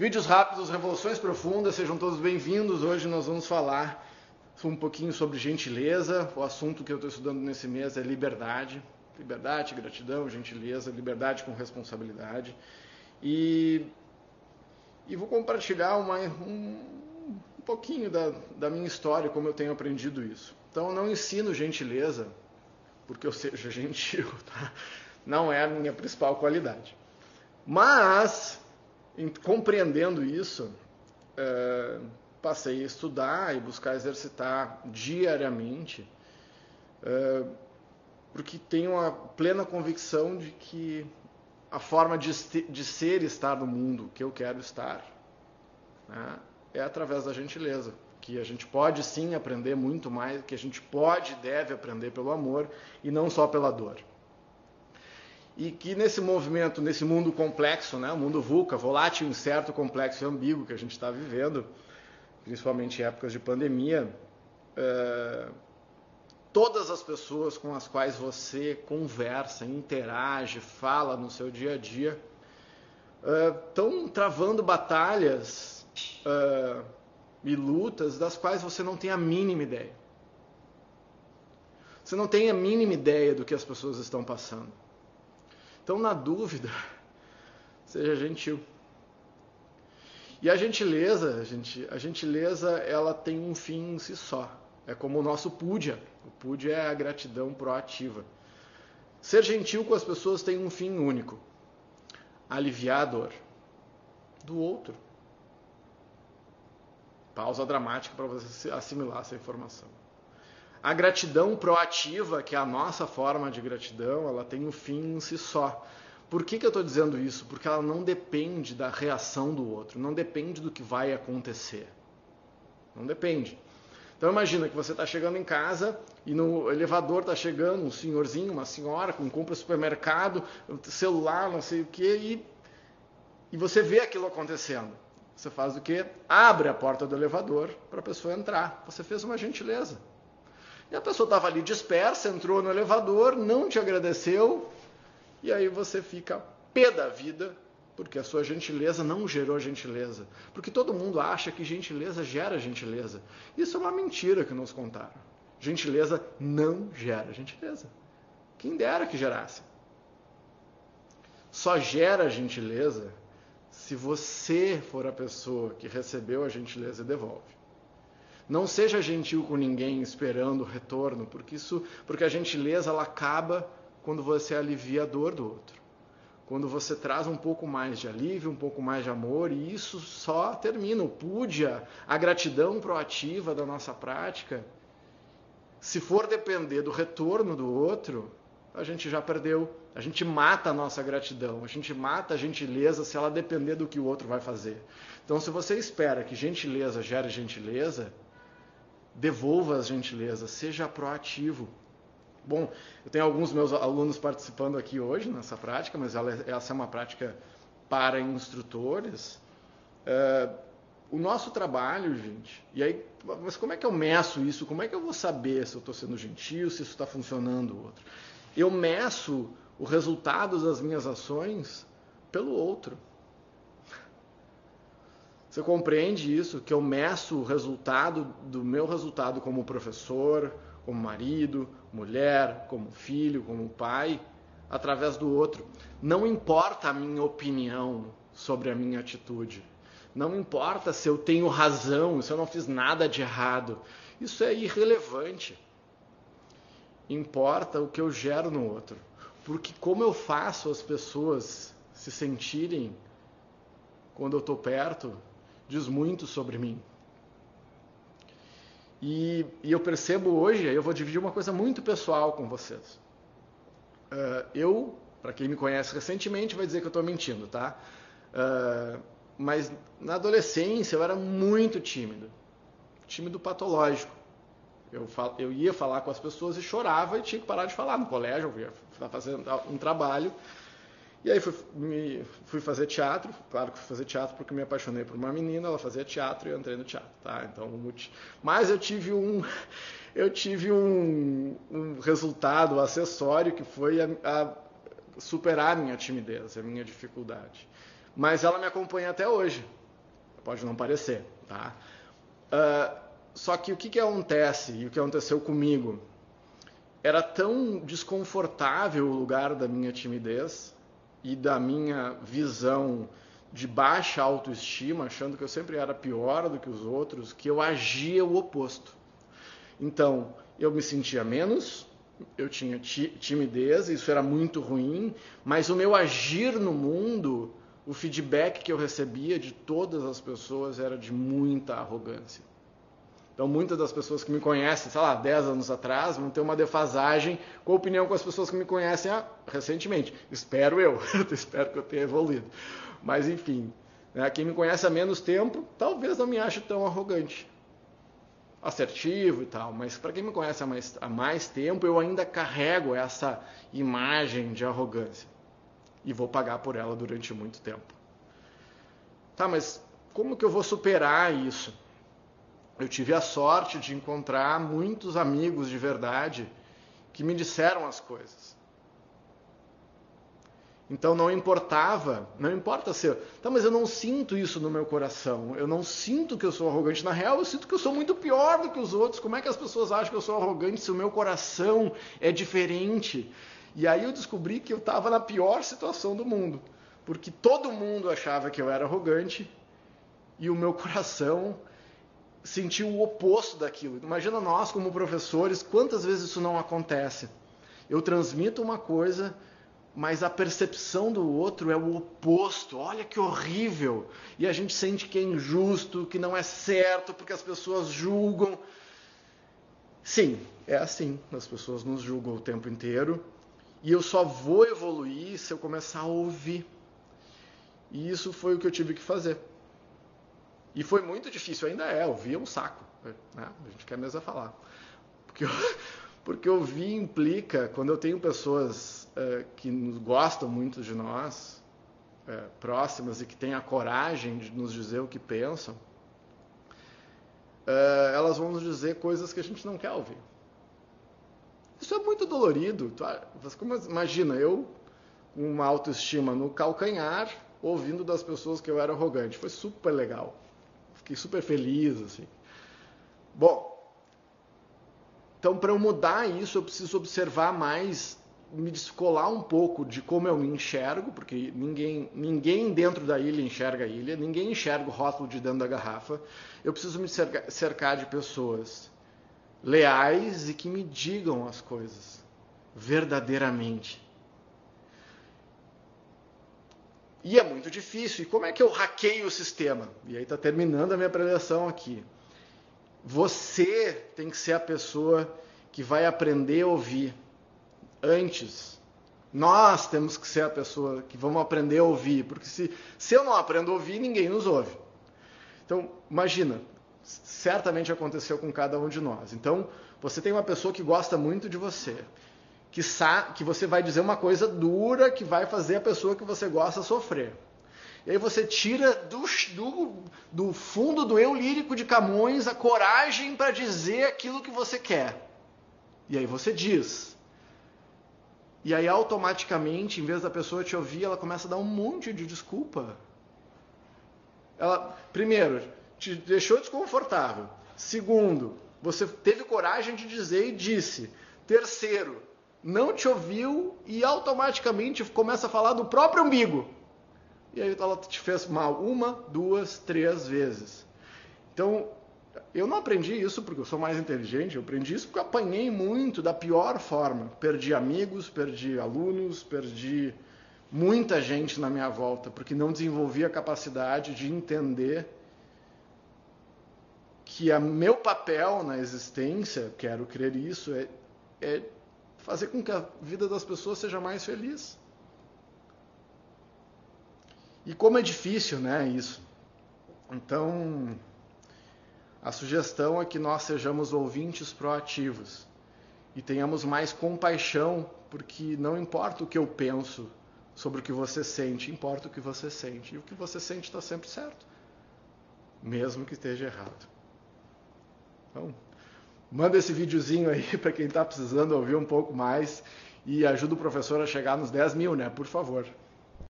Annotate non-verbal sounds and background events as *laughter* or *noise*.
Vídeos rápidos, revoluções profundas, sejam todos bem-vindos. Hoje nós vamos falar um pouquinho sobre gentileza. O assunto que eu estou estudando nesse mês é liberdade. Liberdade, gratidão, gentileza, liberdade com responsabilidade. E, e vou compartilhar uma, um, um pouquinho da, da minha história, como eu tenho aprendido isso. Então, eu não ensino gentileza porque eu seja *laughs* gentil, tá? Não é a minha principal qualidade. Mas compreendendo isso, é, passei a estudar e buscar exercitar diariamente, é, porque tenho a plena convicção de que a forma de, de ser e estar no mundo que eu quero estar né, é através da gentileza. Que a gente pode sim aprender muito mais, que a gente pode e deve aprender pelo amor e não só pela dor e que nesse movimento, nesse mundo complexo, né, o mundo VUCA, volátil, incerto, complexo e ambíguo que a gente está vivendo, principalmente em épocas de pandemia, é, todas as pessoas com as quais você conversa, interage, fala no seu dia a dia, estão é, travando batalhas é, e lutas das quais você não tem a mínima ideia. Você não tem a mínima ideia do que as pessoas estão passando. Então, na dúvida, *laughs* seja gentil. E a gentileza, gente, a gentileza, ela tem um fim em si só. É como o nosso puja. O puja é a gratidão proativa. Ser gentil com as pessoas tem um fim único: aliviar a dor do outro. Pausa dramática para você assimilar essa informação. A gratidão proativa, que é a nossa forma de gratidão, ela tem um fim em si só. Por que, que eu estou dizendo isso? Porque ela não depende da reação do outro, não depende do que vai acontecer. Não depende. Então imagina que você está chegando em casa e no elevador está chegando um senhorzinho, uma senhora com compra supermercado, celular, não sei o que, e, e você vê aquilo acontecendo. Você faz o quê? Abre a porta do elevador para a pessoa entrar. Você fez uma gentileza. E a pessoa estava ali dispersa, entrou no elevador, não te agradeceu, e aí você fica pé da vida, porque a sua gentileza não gerou gentileza. Porque todo mundo acha que gentileza gera gentileza. Isso é uma mentira que nos contaram. Gentileza não gera gentileza. Quem dera que gerasse. Só gera gentileza se você for a pessoa que recebeu a gentileza e devolve. Não seja gentil com ninguém esperando retorno, porque isso, porque a gentileza ela acaba quando você alivia a dor do outro. Quando você traz um pouco mais de alívio, um pouco mais de amor, e isso só termina. O púdia, a gratidão proativa da nossa prática, se for depender do retorno do outro, a gente já perdeu. A gente mata a nossa gratidão, a gente mata a gentileza se ela depender do que o outro vai fazer. Então, se você espera que gentileza gere gentileza, devolva as gentilezas, seja proativo. Bom, eu tenho alguns meus alunos participando aqui hoje nessa prática, mas ela, essa é uma prática para instrutores. É, o nosso trabalho, gente, e aí, mas como é que eu meço isso? Como é que eu vou saber se eu estou sendo gentil, se isso está funcionando ou outro? Eu meço o resultado das minhas ações pelo outro. Você compreende isso? Que eu meço o resultado do meu resultado como professor, como marido, mulher, como filho, como pai, através do outro. Não importa a minha opinião sobre a minha atitude. Não importa se eu tenho razão, se eu não fiz nada de errado. Isso é irrelevante. Importa o que eu gero no outro. Porque como eu faço as pessoas se sentirem quando eu estou perto, diz muito sobre mim. E, e, eu percebo hoje, eu vou dividir uma coisa muito pessoal com vocês. Uh, eu, para quem me conhece recentemente, vai dizer que eu estou mentindo, tá? Uh, mas na adolescência eu era muito tímido, tímido patológico. Eu, fal, eu ia falar com as pessoas e chorava e tinha que parar de falar no colégio, eu ia fazer um trabalho e aí fui, me, fui fazer teatro, claro que fui fazer teatro porque me apaixonei por uma menina, ela fazia teatro e eu entrei no teatro, tá? Então, mas eu tive um, *laughs* eu tive um, um resultado acessório que foi a, a superar a minha timidez, a minha dificuldade. Mas ela me acompanha até hoje. Pode não parecer, tá? Uh, só que o que, que acontece e o que aconteceu comigo? Era tão desconfortável o lugar da minha timidez e da minha visão de baixa autoestima, achando que eu sempre era pior do que os outros, que eu agia o oposto. Então, eu me sentia menos, eu tinha timidez, isso era muito ruim, mas o meu agir no mundo, o feedback que eu recebia de todas as pessoas era de muita arrogância. Então, muitas das pessoas que me conhecem, sei lá, 10 anos atrás, vão ter uma defasagem com a opinião com as pessoas que me conhecem ah, recentemente. Espero eu, *laughs* espero que eu tenha evoluído. Mas, enfim, né, quem me conhece há menos tempo, talvez não me ache tão arrogante assertivo e tal, mas para quem me conhece há mais, há mais tempo, eu ainda carrego essa imagem de arrogância e vou pagar por ela durante muito tempo. Tá, mas como que eu vou superar isso? Eu tive a sorte de encontrar muitos amigos de verdade que me disseram as coisas. Então não importava, não importa ser, tá, mas eu não sinto isso no meu coração. Eu não sinto que eu sou arrogante. Na real, eu sinto que eu sou muito pior do que os outros. Como é que as pessoas acham que eu sou arrogante se o meu coração é diferente? E aí eu descobri que eu estava na pior situação do mundo, porque todo mundo achava que eu era arrogante e o meu coração sentiu o oposto daquilo. Imagina nós como professores, quantas vezes isso não acontece? Eu transmito uma coisa mas a percepção do outro é o oposto. Olha que horrível! E a gente sente que é injusto, que não é certo, porque as pessoas julgam. Sim, é assim. As pessoas nos julgam o tempo inteiro. E eu só vou evoluir se eu começar a ouvir. E isso foi o que eu tive que fazer. E foi muito difícil, ainda é. Ouvir é um saco. Né? A gente quer mesmo falar. Porque, eu, *laughs* porque ouvir implica, quando eu tenho pessoas uh, que nos gostam muito de nós, uh, próximas e que têm a coragem de nos dizer o que pensam, uh, elas vão nos dizer coisas que a gente não quer ouvir. Isso é muito dolorido. Como, imagina, eu com uma autoestima no calcanhar, ouvindo das pessoas que eu era arrogante. Foi super legal. Fiquei super feliz, assim. Bom, então para eu mudar isso, eu preciso observar mais me descolar um pouco de como eu me enxergo, porque ninguém, ninguém dentro da ilha enxerga a ilha, ninguém enxerga o rótulo de dentro da garrafa. Eu preciso me cercar, cercar de pessoas leais e que me digam as coisas verdadeiramente. E é muito difícil. E como é que eu hackeio o sistema? E aí está terminando a minha preleção aqui. Você tem que ser a pessoa que vai aprender a ouvir antes. Nós temos que ser a pessoa que vamos aprender a ouvir, porque se, se eu não aprendo a ouvir, ninguém nos ouve. Então, imagina, certamente aconteceu com cada um de nós. Então, você tem uma pessoa que gosta muito de você, que, que você vai dizer uma coisa dura que vai fazer a pessoa que você gosta sofrer. E aí você tira do, do, do fundo do eu lírico de Camões a coragem para dizer aquilo que você quer. E aí você diz. E aí automaticamente, em vez da pessoa te ouvir, ela começa a dar um monte de desculpa. Ela, primeiro, te deixou desconfortável. Segundo, você teve coragem de dizer e disse. Terceiro, não te ouviu e automaticamente começa a falar do próprio umbigo. E aí ela te fez mal uma, duas, três vezes. Então, eu não aprendi isso porque eu sou mais inteligente, eu aprendi isso porque eu apanhei muito da pior forma. Perdi amigos, perdi alunos, perdi muita gente na minha volta, porque não desenvolvi a capacidade de entender que o meu papel na existência, quero crer isso, é, é fazer com que a vida das pessoas seja mais feliz. E como é difícil, né, isso. Então, a sugestão é que nós sejamos ouvintes proativos e tenhamos mais compaixão, porque não importa o que eu penso sobre o que você sente, importa o que você sente. E o que você sente está sempre certo, mesmo que esteja errado. Então, manda esse videozinho aí *laughs* para quem está precisando ouvir um pouco mais e ajuda o professor a chegar nos 10 mil, né? Por favor.